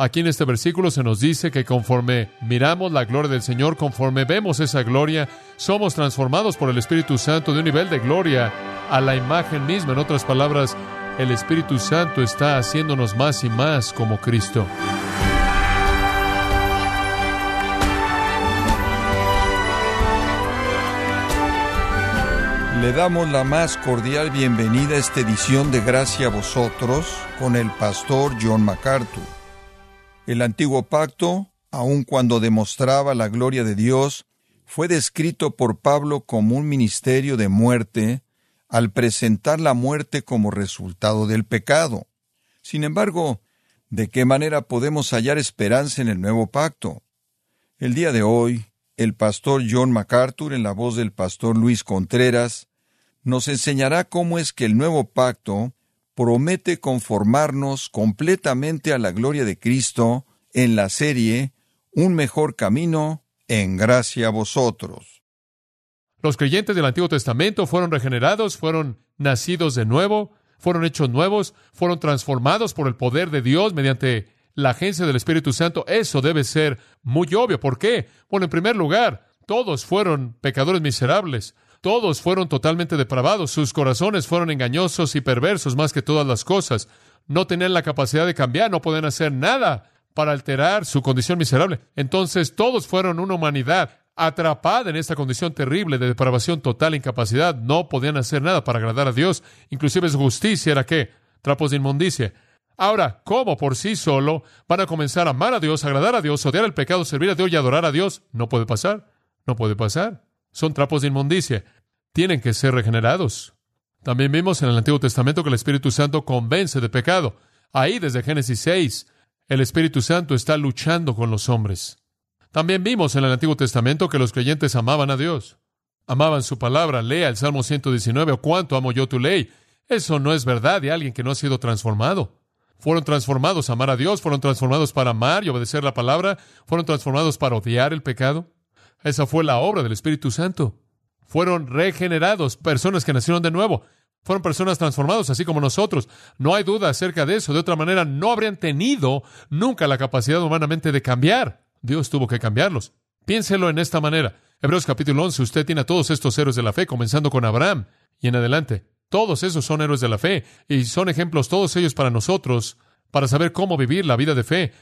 Aquí en este versículo se nos dice que conforme miramos la gloria del Señor, conforme vemos esa gloria, somos transformados por el Espíritu Santo de un nivel de gloria a la imagen misma. En otras palabras, el Espíritu Santo está haciéndonos más y más como Cristo. Le damos la más cordial bienvenida a esta edición de Gracia a vosotros con el pastor John MacArthur. El antiguo pacto, aun cuando demostraba la gloria de Dios, fue descrito por Pablo como un ministerio de muerte al presentar la muerte como resultado del pecado. Sin embargo, ¿de qué manera podemos hallar esperanza en el nuevo pacto? El día de hoy, el pastor John MacArthur, en la voz del pastor Luis Contreras, nos enseñará cómo es que el nuevo pacto promete conformarnos completamente a la gloria de Cristo en la serie Un mejor camino en gracia a vosotros. Los creyentes del Antiguo Testamento fueron regenerados, fueron nacidos de nuevo, fueron hechos nuevos, fueron transformados por el poder de Dios mediante la agencia del Espíritu Santo. Eso debe ser muy obvio. ¿Por qué? Bueno, en primer lugar, todos fueron pecadores miserables. Todos fueron totalmente depravados, sus corazones fueron engañosos y perversos más que todas las cosas. No tenían la capacidad de cambiar, no podían hacer nada para alterar su condición miserable. Entonces todos fueron una humanidad atrapada en esta condición terrible de depravación total incapacidad. No podían hacer nada para agradar a Dios. Inclusive su justicia era qué? Trapos de inmundicia. Ahora, ¿cómo por sí solo van a comenzar a amar a Dios, agradar a Dios, odiar el pecado, servir a Dios y adorar a Dios? No puede pasar. No puede pasar son trapos de inmundicia. Tienen que ser regenerados. También vimos en el Antiguo Testamento que el Espíritu Santo convence de pecado. Ahí, desde Génesis 6, el Espíritu Santo está luchando con los hombres. También vimos en el Antiguo Testamento que los creyentes amaban a Dios. Amaban su palabra. Lea el Salmo 119, o cuánto amo yo tu ley. Eso no es verdad de alguien que no ha sido transformado. Fueron transformados a amar a Dios, fueron transformados para amar y obedecer la palabra, fueron transformados para odiar el pecado. Esa fue la obra del Espíritu Santo. Fueron regenerados, personas que nacieron de nuevo. Fueron personas transformadas, así como nosotros. No hay duda acerca de eso. De otra manera, no habrían tenido nunca la capacidad humanamente de cambiar. Dios tuvo que cambiarlos. Piénselo en esta manera. Hebreos capítulo 11, usted tiene a todos estos héroes de la fe, comenzando con Abraham y en adelante. Todos esos son héroes de la fe y son ejemplos todos ellos para nosotros, para saber cómo vivir la vida de fe.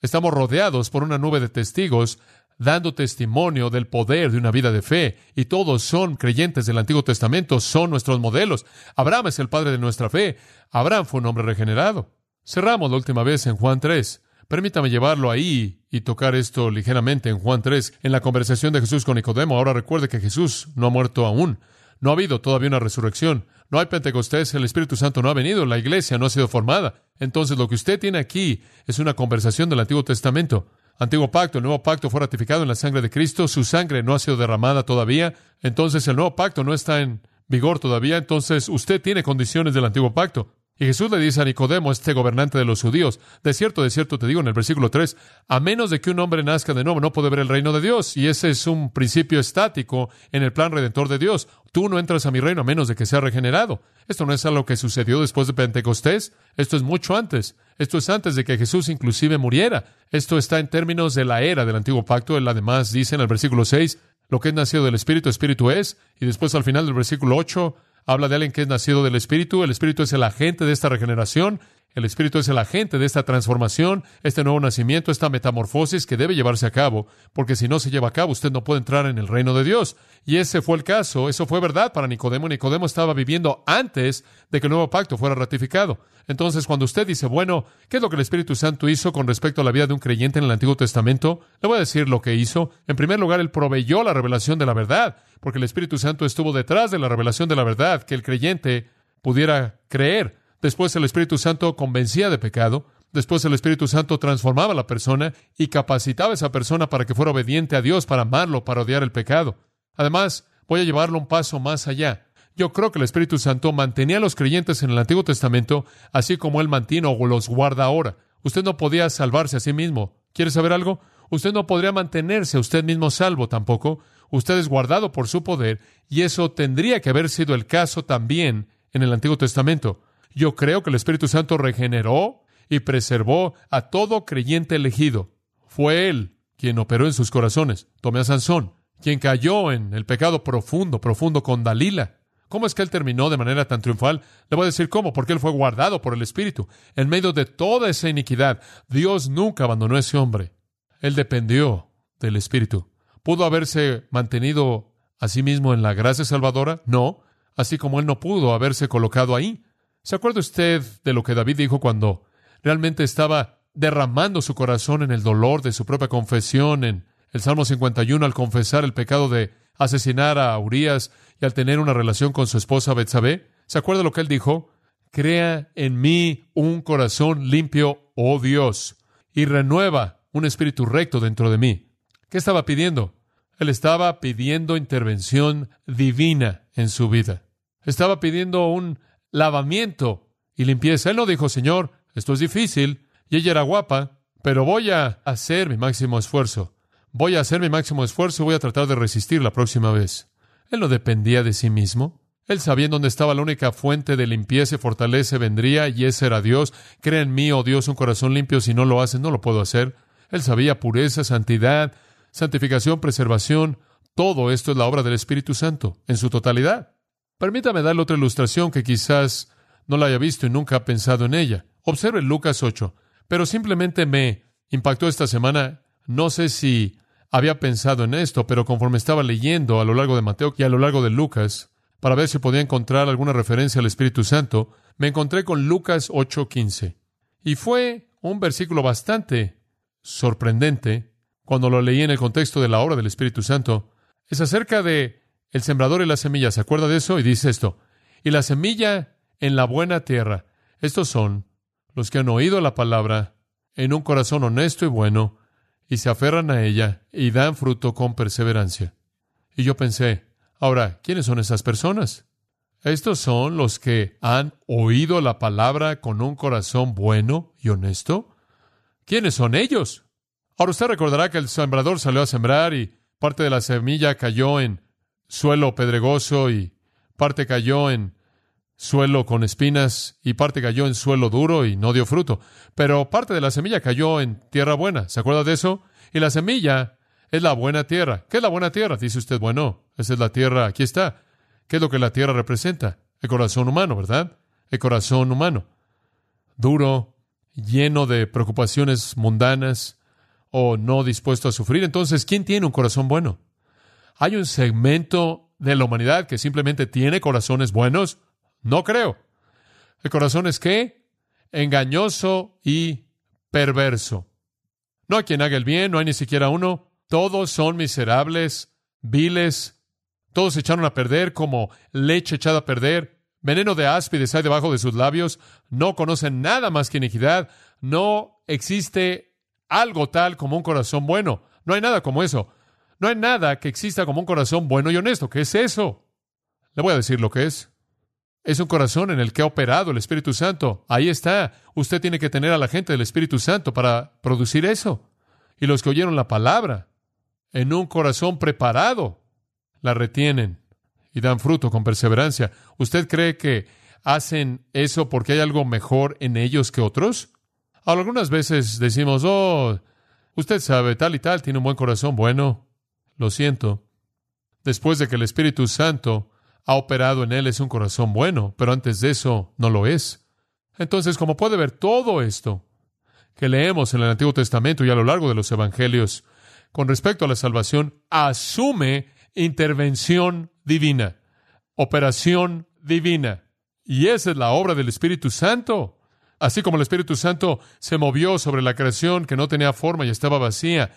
Estamos rodeados por una nube de testigos dando testimonio del poder de una vida de fe, y todos son creyentes del Antiguo Testamento, son nuestros modelos. Abraham es el padre de nuestra fe. Abraham fue un hombre regenerado. Cerramos la última vez en Juan 3. Permítame llevarlo ahí y tocar esto ligeramente en Juan 3, en la conversación de Jesús con Nicodemo. Ahora recuerde que Jesús no ha muerto aún. No ha habido todavía una resurrección. No hay Pentecostés, el Espíritu Santo no ha venido, la iglesia no ha sido formada. Entonces lo que usted tiene aquí es una conversación del Antiguo Testamento antiguo pacto, el nuevo pacto fue ratificado en la sangre de Cristo, su sangre no ha sido derramada todavía, entonces el nuevo pacto no está en vigor todavía, entonces usted tiene condiciones del antiguo pacto. Y Jesús le dice a Nicodemo, este gobernante de los judíos, de cierto, de cierto te digo en el versículo 3, a menos de que un hombre nazca de nuevo, no puede ver el reino de Dios. Y ese es un principio estático en el plan redentor de Dios. Tú no entras a mi reino a menos de que sea regenerado. Esto no es algo que sucedió después de Pentecostés, esto es mucho antes. Esto es antes de que Jesús inclusive muriera. Esto está en términos de la era del antiguo pacto. Él además dice en el versículo 6, lo que es nacido del Espíritu, Espíritu es. Y después al final del versículo 8, habla de alguien que es nacido del Espíritu. El Espíritu es el agente de esta regeneración. El Espíritu es el agente de esta transformación, este nuevo nacimiento, esta metamorfosis que debe llevarse a cabo, porque si no se lleva a cabo, usted no puede entrar en el reino de Dios. Y ese fue el caso, eso fue verdad para Nicodemo. Nicodemo estaba viviendo antes de que el nuevo pacto fuera ratificado. Entonces, cuando usted dice, bueno, ¿qué es lo que el Espíritu Santo hizo con respecto a la vida de un creyente en el Antiguo Testamento? Le voy a decir lo que hizo. En primer lugar, él proveyó la revelación de la verdad, porque el Espíritu Santo estuvo detrás de la revelación de la verdad que el creyente pudiera creer. Después el Espíritu Santo convencía de pecado. Después el Espíritu Santo transformaba a la persona y capacitaba a esa persona para que fuera obediente a Dios, para amarlo, para odiar el pecado. Además, voy a llevarlo un paso más allá. Yo creo que el Espíritu Santo mantenía a los creyentes en el Antiguo Testamento, así como Él mantiene o los guarda ahora. Usted no podía salvarse a sí mismo. ¿Quiere saber algo? Usted no podría mantenerse a usted mismo salvo tampoco. Usted es guardado por su poder, y eso tendría que haber sido el caso también en el Antiguo Testamento. Yo creo que el Espíritu Santo regeneró y preservó a todo creyente elegido. Fue Él quien operó en sus corazones. Tomé a Sansón, quien cayó en el pecado profundo, profundo con Dalila. ¿Cómo es que él terminó de manera tan triunfal? Le voy a decir cómo, porque él fue guardado por el Espíritu. En medio de toda esa iniquidad, Dios nunca abandonó a ese hombre. Él dependió del Espíritu. ¿Pudo haberse mantenido a sí mismo en la gracia salvadora? No, así como él no pudo haberse colocado ahí. ¿Se acuerda usted de lo que David dijo cuando realmente estaba derramando su corazón en el dolor de su propia confesión en el Salmo 51 al confesar el pecado de asesinar a Urias y al tener una relación con su esposa Betsabé? ¿Se acuerda lo que él dijo? Crea en mí un corazón limpio, oh Dios, y renueva un espíritu recto dentro de mí. ¿Qué estaba pidiendo? Él estaba pidiendo intervención divina en su vida. Estaba pidiendo un lavamiento y limpieza. Él no dijo, Señor, esto es difícil, y ella era guapa, pero voy a hacer mi máximo esfuerzo. Voy a hacer mi máximo esfuerzo y voy a tratar de resistir la próxima vez. Él no dependía de sí mismo. Él sabía dónde estaba la única fuente de limpieza y fortaleza vendría, y ese era Dios. Crea en mí, oh Dios, un corazón limpio. Si no lo haces, no lo puedo hacer. Él sabía pureza, santidad, santificación, preservación. Todo esto es la obra del Espíritu Santo, en su totalidad. Permítame darle otra ilustración que quizás no la haya visto y nunca ha pensado en ella. Observe Lucas 8. Pero simplemente me impactó esta semana. No sé si había pensado en esto, pero conforme estaba leyendo a lo largo de Mateo y a lo largo de Lucas, para ver si podía encontrar alguna referencia al Espíritu Santo, me encontré con Lucas 8:15. Y fue un versículo bastante sorprendente cuando lo leí en el contexto de la obra del Espíritu Santo. Es acerca de el sembrador y la semilla. ¿Se acuerda de eso? Y dice esto. Y la semilla en la buena tierra. Estos son los que han oído la palabra en un corazón honesto y bueno, y se aferran a ella y dan fruto con perseverancia. Y yo pensé, ahora, ¿quiénes son esas personas? Estos son los que han oído la palabra con un corazón bueno y honesto. ¿Quiénes son ellos? Ahora usted recordará que el sembrador salió a sembrar y parte de la semilla cayó en suelo pedregoso y parte cayó en suelo con espinas y parte cayó en suelo duro y no dio fruto. Pero parte de la semilla cayó en tierra buena. ¿Se acuerda de eso? Y la semilla es la buena tierra. ¿Qué es la buena tierra? Dice usted, bueno, esa es la tierra, aquí está. ¿Qué es lo que la tierra representa? El corazón humano, ¿verdad? El corazón humano. Duro, lleno de preocupaciones mundanas o no dispuesto a sufrir. Entonces, ¿quién tiene un corazón bueno? ¿Hay un segmento de la humanidad que simplemente tiene corazones buenos? No creo. El corazón es qué? Engañoso y perverso. No hay quien haga el bien, no hay ni siquiera uno. Todos son miserables, viles. Todos se echaron a perder como leche echada a perder. Veneno de áspides hay debajo de sus labios. No conocen nada más que iniquidad. No existe algo tal como un corazón bueno. No hay nada como eso. No hay nada que exista como un corazón bueno y honesto. ¿Qué es eso? Le voy a decir lo que es. Es un corazón en el que ha operado el Espíritu Santo. Ahí está. Usted tiene que tener a la gente del Espíritu Santo para producir eso. Y los que oyeron la palabra en un corazón preparado, la retienen y dan fruto con perseverancia. ¿Usted cree que hacen eso porque hay algo mejor en ellos que otros? Algunas veces decimos, oh, usted sabe, tal y tal, tiene un buen corazón. Bueno, lo siento. Después de que el Espíritu Santo ha operado en él es un corazón bueno, pero antes de eso no lo es. Entonces, como puede ver, todo esto que leemos en el Antiguo Testamento y a lo largo de los Evangelios con respecto a la salvación asume intervención divina, operación divina. Y esa es la obra del Espíritu Santo. Así como el Espíritu Santo se movió sobre la creación que no tenía forma y estaba vacía,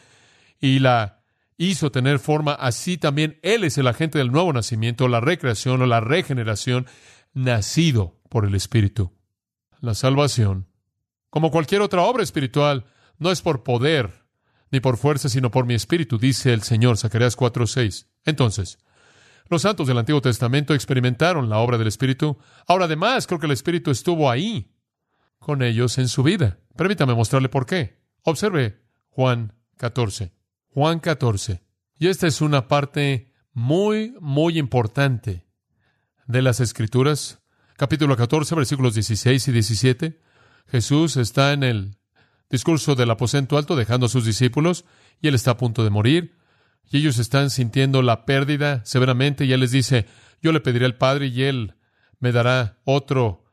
y la hizo tener forma, así también Él es el agente del nuevo nacimiento, la recreación o la regeneración, nacido por el Espíritu. La salvación, como cualquier otra obra espiritual, no es por poder ni por fuerza, sino por mi espíritu, dice el Señor, Zacarías 4:6. Entonces, los santos del Antiguo Testamento experimentaron la obra del Espíritu. Ahora, además, creo que el Espíritu estuvo ahí con ellos en su vida. Permítame mostrarle por qué. Observe Juan 14. Juan 14. Y esta es una parte muy, muy importante de las Escrituras. Capítulo 14, versículos 16 y 17. Jesús está en el discurso del aposento alto dejando a sus discípulos y él está a punto de morir y ellos están sintiendo la pérdida severamente y él les dice, yo le pediré al Padre y él me dará otro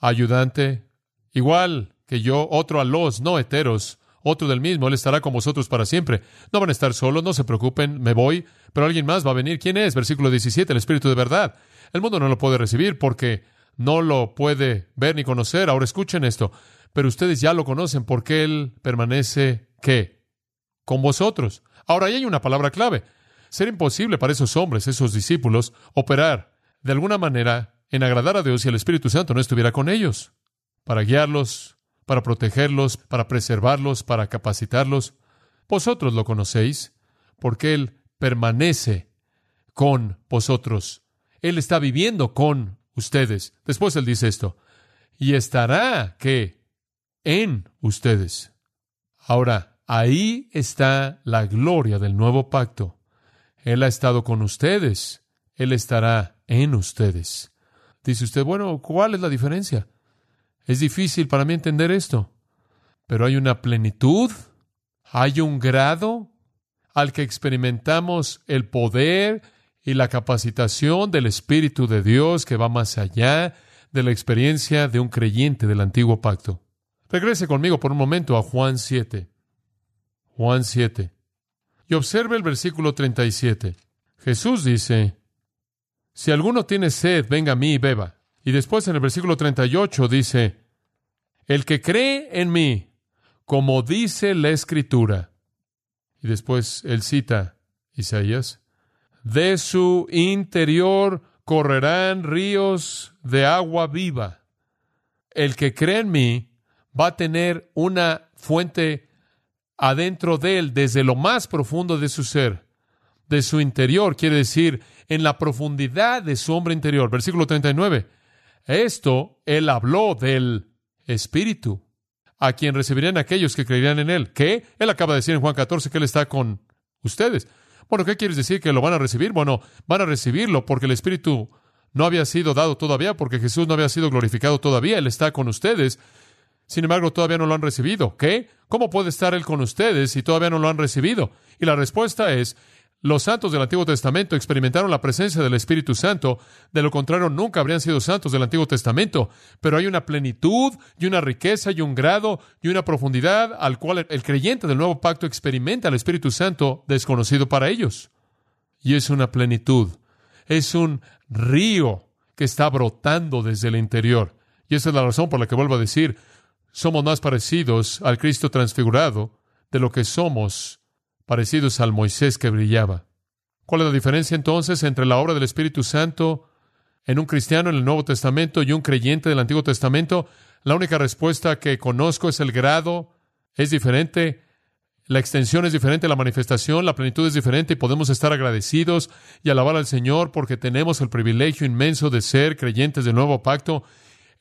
ayudante, igual que yo, otro a los no heteros, otro del mismo, Él estará con vosotros para siempre. No van a estar solos, no se preocupen, me voy, pero alguien más va a venir. ¿Quién es? Versículo 17, el Espíritu de verdad. El mundo no lo puede recibir porque no lo puede ver ni conocer. Ahora escuchen esto, pero ustedes ya lo conocen porque Él permanece, ¿qué? Con vosotros. Ahora, ahí hay una palabra clave. Será imposible para esos hombres, esos discípulos, operar de alguna manera en agradar a Dios si el Espíritu Santo no estuviera con ellos, para guiarlos, para protegerlos, para preservarlos, para capacitarlos. Vosotros lo conocéis, porque Él permanece con vosotros. Él está viviendo con ustedes. Después Él dice esto, y estará que en ustedes. Ahora, ahí está la gloria del nuevo pacto. Él ha estado con ustedes, Él estará en ustedes. Dice usted, bueno, ¿cuál es la diferencia? Es difícil para mí entender esto, pero hay una plenitud, hay un grado al que experimentamos el poder y la capacitación del Espíritu de Dios que va más allá de la experiencia de un creyente del antiguo pacto. Regrese conmigo por un momento a Juan 7. Juan 7. Y observe el versículo 37. Jesús dice, Si alguno tiene sed, venga a mí y beba. Y después en el versículo 38 dice, El que cree en mí, como dice la Escritura. Y después él cita Isaías, de su interior correrán ríos de agua viva. El que cree en mí va a tener una fuente adentro de él, desde lo más profundo de su ser, de su interior, quiere decir, en la profundidad de su hombre interior. Versículo 39. Esto él habló del Espíritu, a quien recibirían aquellos que creerían en él. ¿Qué? Él acaba de decir en Juan 14 que él está con ustedes. Bueno, ¿qué quieres decir que lo van a recibir? Bueno, van a recibirlo porque el Espíritu no había sido dado todavía, porque Jesús no había sido glorificado todavía. Él está con ustedes. Sin embargo, todavía no lo han recibido. ¿Qué? ¿Cómo puede estar Él con ustedes si todavía no lo han recibido? Y la respuesta es, los santos del Antiguo Testamento experimentaron la presencia del Espíritu Santo, de lo contrario nunca habrían sido santos del Antiguo Testamento, pero hay una plenitud y una riqueza y un grado y una profundidad al cual el creyente del nuevo pacto experimenta el Espíritu Santo desconocido para ellos. Y es una plenitud, es un río que está brotando desde el interior. Y esa es la razón por la que vuelvo a decir, somos más parecidos al Cristo transfigurado de lo que somos parecidos al Moisés que brillaba. ¿Cuál es la diferencia entonces entre la obra del Espíritu Santo en un cristiano en el Nuevo Testamento y un creyente del Antiguo Testamento? La única respuesta que conozco es el grado, es diferente, la extensión es diferente, la manifestación, la plenitud es diferente y podemos estar agradecidos y alabar al Señor porque tenemos el privilegio inmenso de ser creyentes del nuevo pacto.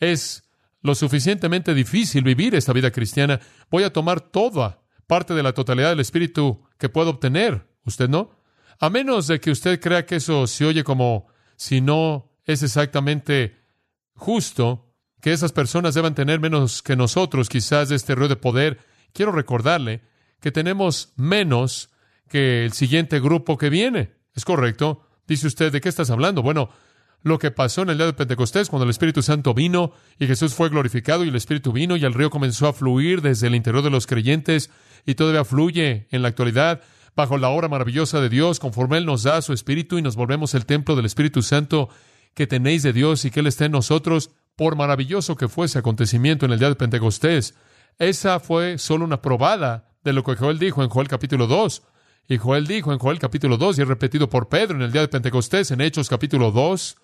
Es lo suficientemente difícil vivir esta vida cristiana. Voy a tomar toda parte de la totalidad del Espíritu que puedo obtener. ¿Usted no? A menos de que usted crea que eso se oye como si no es exactamente justo, que esas personas deban tener menos que nosotros, quizás de este río de poder. Quiero recordarle que tenemos menos que el siguiente grupo que viene. ¿Es correcto? Dice usted, ¿de qué estás hablando? Bueno, lo que pasó en el día de Pentecostés, cuando el Espíritu Santo vino y Jesús fue glorificado y el Espíritu vino y el río comenzó a fluir desde el interior de los creyentes y todavía fluye en la actualidad bajo la obra maravillosa de Dios, conforme Él nos da su Espíritu y nos volvemos el templo del Espíritu Santo que tenéis de Dios y que Él esté en nosotros, por maravilloso que fuese acontecimiento en el día de Pentecostés. Esa fue solo una probada de lo que Joel dijo en Joel capítulo 2. Y Joel dijo en Joel capítulo 2, y es repetido por Pedro en el día de Pentecostés, en Hechos capítulo 2,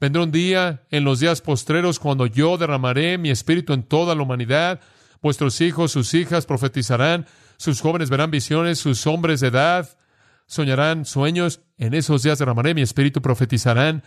vendrá un día en los días postreros cuando yo derramaré mi espíritu en toda la humanidad. Vuestros hijos, sus hijas profetizarán, sus jóvenes verán visiones, sus hombres de edad soñarán sueños. En esos días derramaré mi espíritu, profetizarán.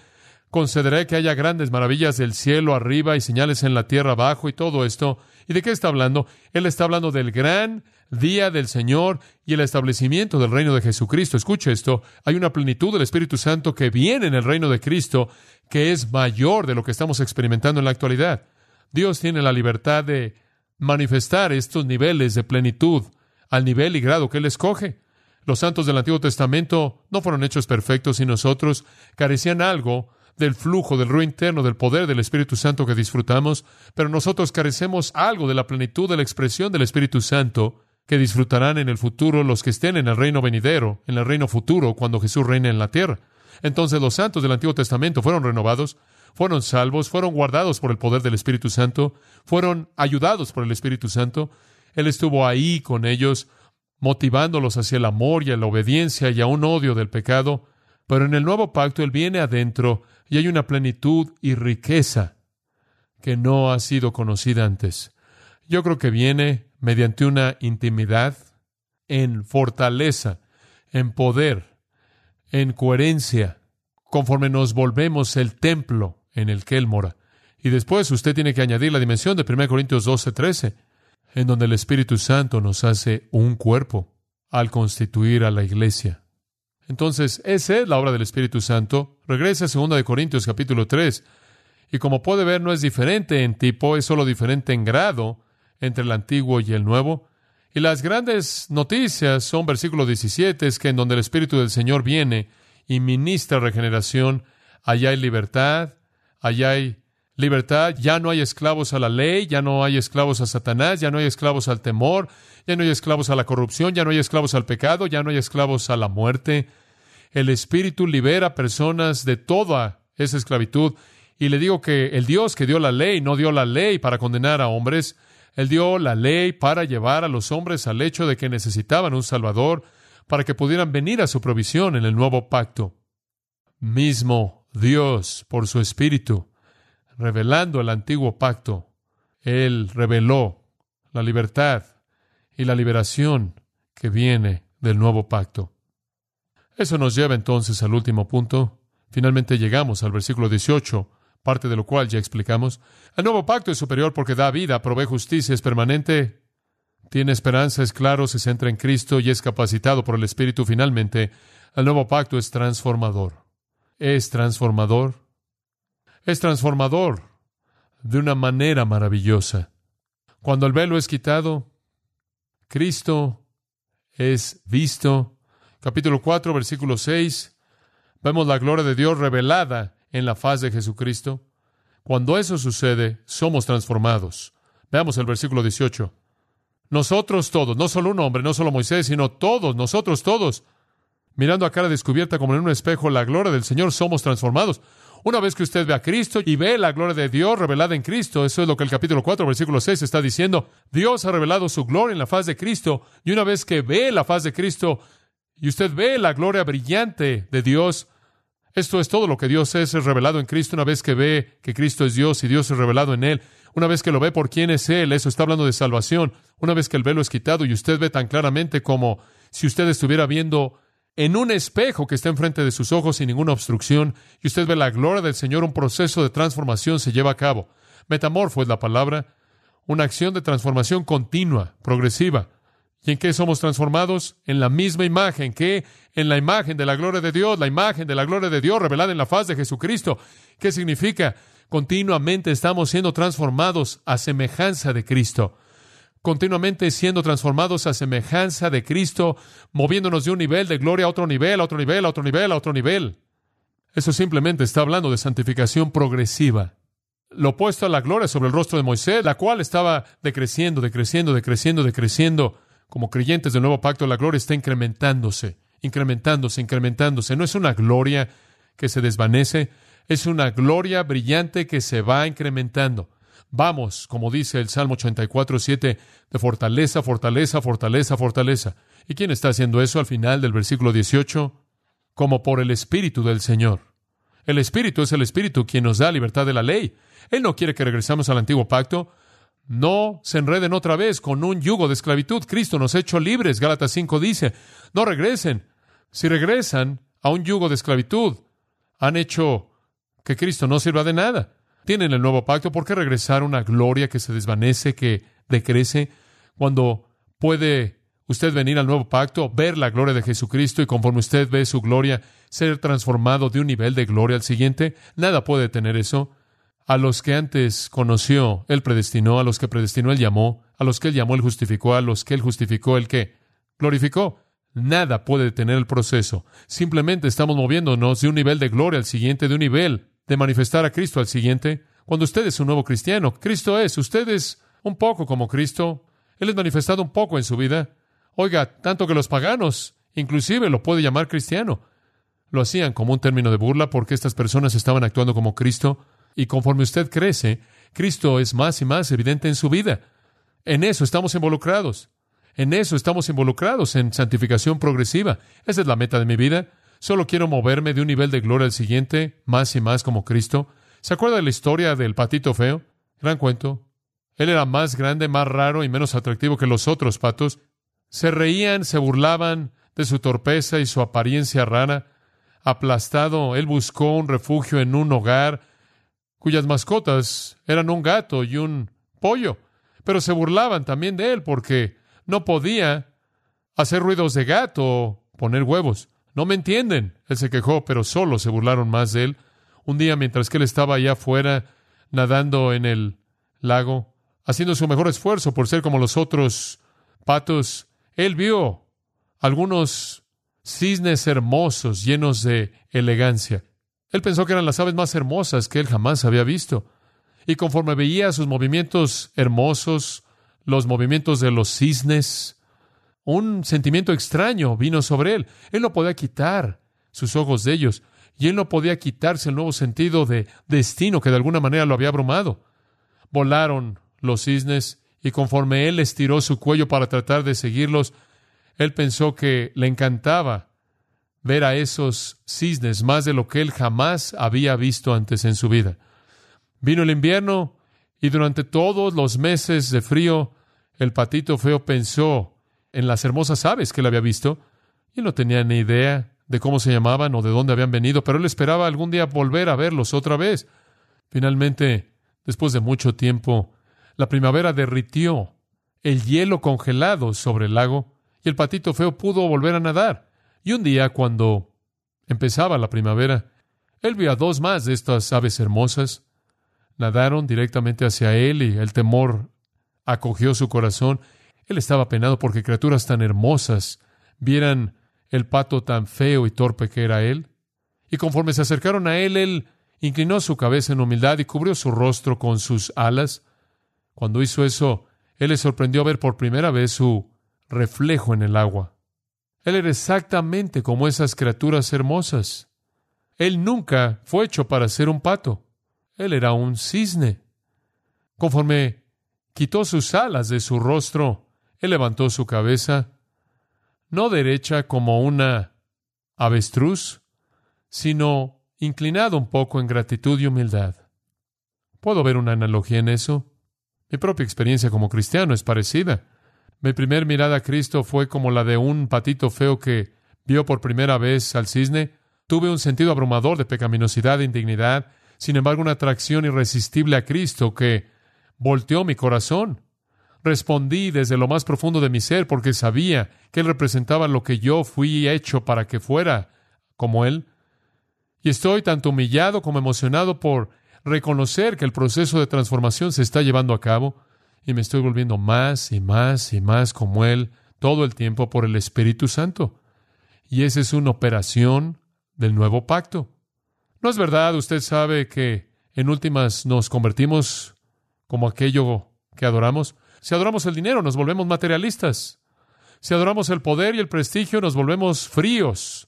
Concederé que haya grandes maravillas del cielo arriba y señales en la tierra abajo y todo esto. ¿Y de qué está hablando? Él está hablando del gran día del Señor y el establecimiento del reino de Jesucristo. Escuche esto. Hay una plenitud del Espíritu Santo que viene en el reino de Cristo que es mayor de lo que estamos experimentando en la actualidad. Dios tiene la libertad de manifestar estos niveles de plenitud al nivel y grado que Él escoge. Los santos del Antiguo Testamento no fueron hechos perfectos y nosotros carecían algo del flujo, del río interno, del poder del Espíritu Santo que disfrutamos, pero nosotros carecemos algo de la plenitud de la expresión del Espíritu Santo que disfrutarán en el futuro los que estén en el reino venidero, en el reino futuro, cuando Jesús reine en la tierra. Entonces los santos del Antiguo Testamento fueron renovados, fueron salvos, fueron guardados por el poder del Espíritu Santo, fueron ayudados por el Espíritu Santo. Él estuvo ahí con ellos, motivándolos hacia el amor y a la obediencia y a un odio del pecado. Pero en el nuevo pacto Él viene adentro y hay una plenitud y riqueza que no ha sido conocida antes. Yo creo que viene mediante una intimidad en fortaleza, en poder, en coherencia, conforme nos volvemos el templo en el que Él mora. Y después usted tiene que añadir la dimensión de 1 Corintios 12, 13, en donde el Espíritu Santo nos hace un cuerpo al constituir a la iglesia. Entonces, esa es la obra del Espíritu Santo. Regresa a 2 Corintios capítulo 3. Y como puede ver, no es diferente en tipo, es solo diferente en grado entre el antiguo y el nuevo. Y las grandes noticias son versículo 17, es que en donde el Espíritu del Señor viene y ministra regeneración, allá hay libertad, allá hay libertad, ya no hay esclavos a la ley, ya no hay esclavos a Satanás, ya no hay esclavos al temor, ya no hay esclavos a la corrupción, ya no hay esclavos al pecado, ya no hay esclavos a la muerte. El Espíritu libera personas de toda esa esclavitud. Y le digo que el Dios que dio la ley no dio la ley para condenar a hombres, Él dio la ley para llevar a los hombres al hecho de que necesitaban un Salvador para que pudieran venir a su provisión en el nuevo pacto. Mismo Dios, por su Espíritu, revelando el antiguo pacto, Él reveló la libertad y la liberación que viene del nuevo pacto. Eso nos lleva entonces al último punto. Finalmente llegamos al versículo 18, parte de lo cual ya explicamos. El nuevo pacto es superior porque da vida, provee justicia, es permanente, tiene esperanza, es claro, se centra en Cristo y es capacitado por el Espíritu. Finalmente, el nuevo pacto es transformador. Es transformador. Es transformador de una manera maravillosa. Cuando el velo es quitado, Cristo es visto. Capítulo 4, versículo 6. Vemos la gloria de Dios revelada en la faz de Jesucristo. Cuando eso sucede, somos transformados. Veamos el versículo 18. Nosotros todos, no solo un hombre, no solo Moisés, sino todos, nosotros todos, mirando a cara descubierta como en un espejo la gloria del Señor, somos transformados. Una vez que usted ve a Cristo y ve la gloria de Dios revelada en Cristo, eso es lo que el capítulo 4, versículo 6 está diciendo. Dios ha revelado su gloria en la faz de Cristo y una vez que ve la faz de Cristo y usted ve la gloria brillante de Dios, esto es todo lo que Dios es, es revelado en Cristo una vez que ve que Cristo es Dios y Dios es revelado en Él. Una vez que lo ve por quién es Él, eso está hablando de salvación. Una vez que el velo es quitado y usted ve tan claramente como si usted estuviera viendo en un espejo que está enfrente de sus ojos sin ninguna obstrucción, y usted ve la gloria del Señor, un proceso de transformación se lleva a cabo. Metamorfo es la palabra, una acción de transformación continua, progresiva. ¿Y en qué somos transformados? En la misma imagen, que en la imagen de la gloria de Dios, la imagen de la gloria de Dios revelada en la faz de Jesucristo. ¿Qué significa? Continuamente estamos siendo transformados a semejanza de Cristo continuamente siendo transformados a semejanza de Cristo, moviéndonos de un nivel de gloria a otro nivel, a otro nivel, a otro nivel, a otro nivel. Eso simplemente está hablando de santificación progresiva. Lo opuesto a la gloria sobre el rostro de Moisés, la cual estaba decreciendo, decreciendo, decreciendo, decreciendo. Como creyentes del nuevo pacto, la gloria está incrementándose, incrementándose, incrementándose. No es una gloria que se desvanece, es una gloria brillante que se va incrementando. Vamos, como dice el Salmo 84, 7, de fortaleza, fortaleza, fortaleza, fortaleza. ¿Y quién está haciendo eso al final del versículo 18? Como por el Espíritu del Señor. El Espíritu es el Espíritu quien nos da libertad de la ley. Él no quiere que regresemos al antiguo pacto. No se enreden otra vez con un yugo de esclavitud. Cristo nos ha hecho libres. Gálatas 5 dice, no regresen. Si regresan a un yugo de esclavitud, han hecho que Cristo no sirva de nada tienen el nuevo pacto, ¿por qué regresar a una gloria que se desvanece, que decrece, cuando puede usted venir al nuevo pacto, ver la gloria de Jesucristo y conforme usted ve su gloria, ser transformado de un nivel de gloria al siguiente? Nada puede tener eso. A los que antes conoció, Él predestinó, a los que predestinó, Él llamó, A los que Él llamó, Él justificó. A los que Él justificó, Él que glorificó. Nada puede detener el proceso. Simplemente estamos moviéndonos de un nivel de gloria al siguiente, de un nivel de manifestar a Cristo al siguiente. Cuando usted es un nuevo cristiano, Cristo es, usted es un poco como Cristo. Él es manifestado un poco en su vida. Oiga, tanto que los paganos, inclusive lo puede llamar cristiano. Lo hacían como un término de burla porque estas personas estaban actuando como Cristo. Y conforme usted crece, Cristo es más y más evidente en su vida. En eso estamos involucrados. En eso estamos involucrados, en santificación progresiva. Esa es la meta de mi vida. Solo quiero moverme de un nivel de gloria al siguiente, más y más como Cristo. ¿Se acuerda de la historia del patito feo? Gran cuento. Él era más grande, más raro y menos atractivo que los otros patos. Se reían, se burlaban de su torpeza y su apariencia rara. Aplastado, él buscó un refugio en un hogar cuyas mascotas eran un gato y un pollo. Pero se burlaban también de él porque no podía hacer ruidos de gato o poner huevos. No me entienden. Él se quejó, pero solo se burlaron más de él. Un día, mientras que él estaba allá afuera, nadando en el lago, haciendo su mejor esfuerzo por ser como los otros patos, él vio algunos cisnes hermosos, llenos de elegancia. Él pensó que eran las aves más hermosas que él jamás había visto. Y conforme veía sus movimientos hermosos, los movimientos de los cisnes, un sentimiento extraño vino sobre él. Él no podía quitar sus ojos de ellos, y él no podía quitarse el nuevo sentido de destino que de alguna manera lo había abrumado. Volaron los cisnes, y conforme él estiró su cuello para tratar de seguirlos, él pensó que le encantaba ver a esos cisnes más de lo que él jamás había visto antes en su vida. Vino el invierno y durante todos los meses de frío el patito feo pensó en las hermosas aves que él había visto y no tenía ni idea de cómo se llamaban o de dónde habían venido, pero él esperaba algún día volver a verlos otra vez. Finalmente, después de mucho tiempo, la primavera derritió el hielo congelado sobre el lago y el patito feo pudo volver a nadar. Y un día, cuando empezaba la primavera, él vio a dos más de estas aves hermosas. Nadaron directamente hacia él y el temor acogió su corazón. Él estaba penado porque criaturas tan hermosas vieran el pato tan feo y torpe que era él. Y conforme se acercaron a él, él inclinó su cabeza en humildad y cubrió su rostro con sus alas. Cuando hizo eso, él le sorprendió ver por primera vez su reflejo en el agua. Él era exactamente como esas criaturas hermosas. Él nunca fue hecho para ser un pato. Él era un cisne. Conforme quitó sus alas de su rostro, él levantó su cabeza, no derecha como una avestruz, sino inclinado un poco en gratitud y humildad. ¿Puedo ver una analogía en eso? Mi propia experiencia como cristiano es parecida. Mi primer mirada a Cristo fue como la de un patito feo que vio por primera vez al cisne. Tuve un sentido abrumador de pecaminosidad e indignidad, sin embargo una atracción irresistible a Cristo que volteó mi corazón. Respondí desde lo más profundo de mi ser porque sabía que Él representaba lo que yo fui hecho para que fuera como Él. Y estoy tanto humillado como emocionado por reconocer que el proceso de transformación se está llevando a cabo y me estoy volviendo más y más y más como Él todo el tiempo por el Espíritu Santo. Y esa es una operación del nuevo pacto. ¿No es verdad? Usted sabe que en últimas nos convertimos como aquello que adoramos. Si adoramos el dinero, nos volvemos materialistas. Si adoramos el poder y el prestigio, nos volvemos fríos.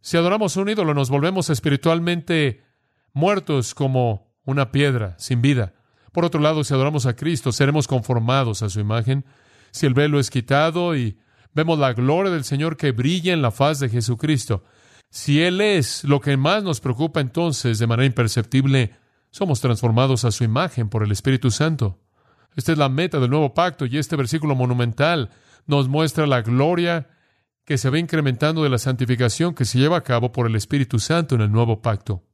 Si adoramos un ídolo, nos volvemos espiritualmente muertos como una piedra sin vida. Por otro lado, si adoramos a Cristo, seremos conformados a su imagen. Si el velo es quitado y vemos la gloria del Señor que brilla en la faz de Jesucristo, si Él es lo que más nos preocupa, entonces, de manera imperceptible, somos transformados a su imagen por el Espíritu Santo. Esta es la meta del nuevo pacto y este versículo monumental nos muestra la gloria que se va incrementando de la santificación que se lleva a cabo por el Espíritu Santo en el nuevo pacto.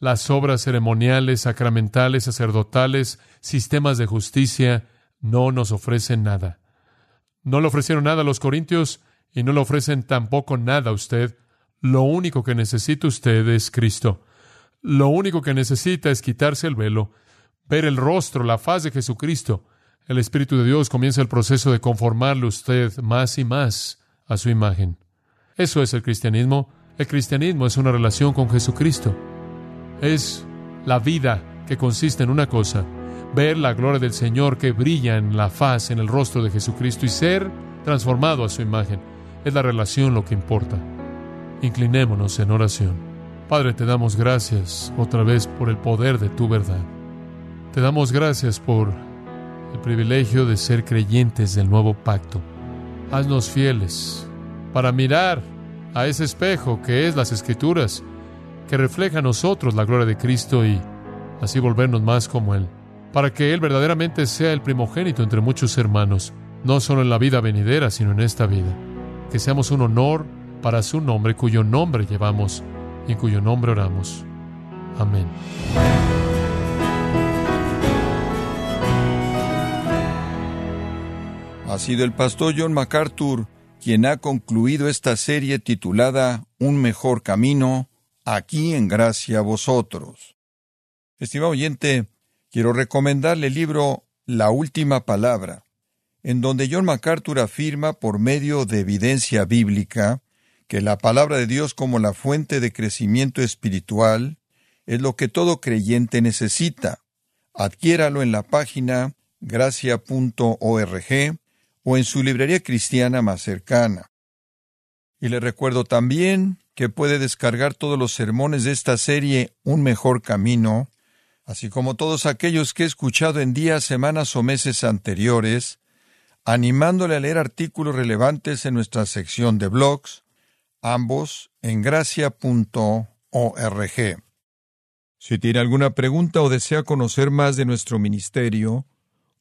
Las obras ceremoniales, sacramentales, sacerdotales, sistemas de justicia no nos ofrecen nada. No le ofrecieron nada a los corintios y no le ofrecen tampoco nada a usted. Lo único que necesita usted es Cristo. Lo único que necesita es quitarse el velo, ver el rostro, la faz de Jesucristo, el Espíritu de Dios comienza el proceso de conformarle usted más y más a su imagen. Eso es el cristianismo. El cristianismo es una relación con Jesucristo. Es la vida que consiste en una cosa, ver la gloria del Señor que brilla en la faz, en el rostro de Jesucristo y ser transformado a su imagen. Es la relación lo que importa. Inclinémonos en oración. Padre, te damos gracias otra vez por el poder de tu verdad. Te damos gracias por el privilegio de ser creyentes del nuevo pacto. Haznos fieles para mirar a ese espejo que es las escrituras, que refleja a nosotros la gloria de Cristo y así volvernos más como Él, para que Él verdaderamente sea el primogénito entre muchos hermanos, no solo en la vida venidera, sino en esta vida. Que seamos un honor para su nombre, cuyo nombre llevamos y cuyo nombre oramos. Amén. Ha sido el pastor John MacArthur quien ha concluido esta serie titulada Un mejor camino, aquí en gracia a vosotros. Estimado oyente, quiero recomendarle el libro La Última Palabra, en donde John MacArthur afirma por medio de evidencia bíblica que la palabra de Dios como la fuente de crecimiento espiritual es lo que todo creyente necesita. Adquiéralo en la página gracia.org o en su librería cristiana más cercana. Y le recuerdo también que puede descargar todos los sermones de esta serie Un mejor camino, así como todos aquellos que he escuchado en días, semanas o meses anteriores, animándole a leer artículos relevantes en nuestra sección de blogs, ambos en gracia.org. Si tiene alguna pregunta o desea conocer más de nuestro ministerio,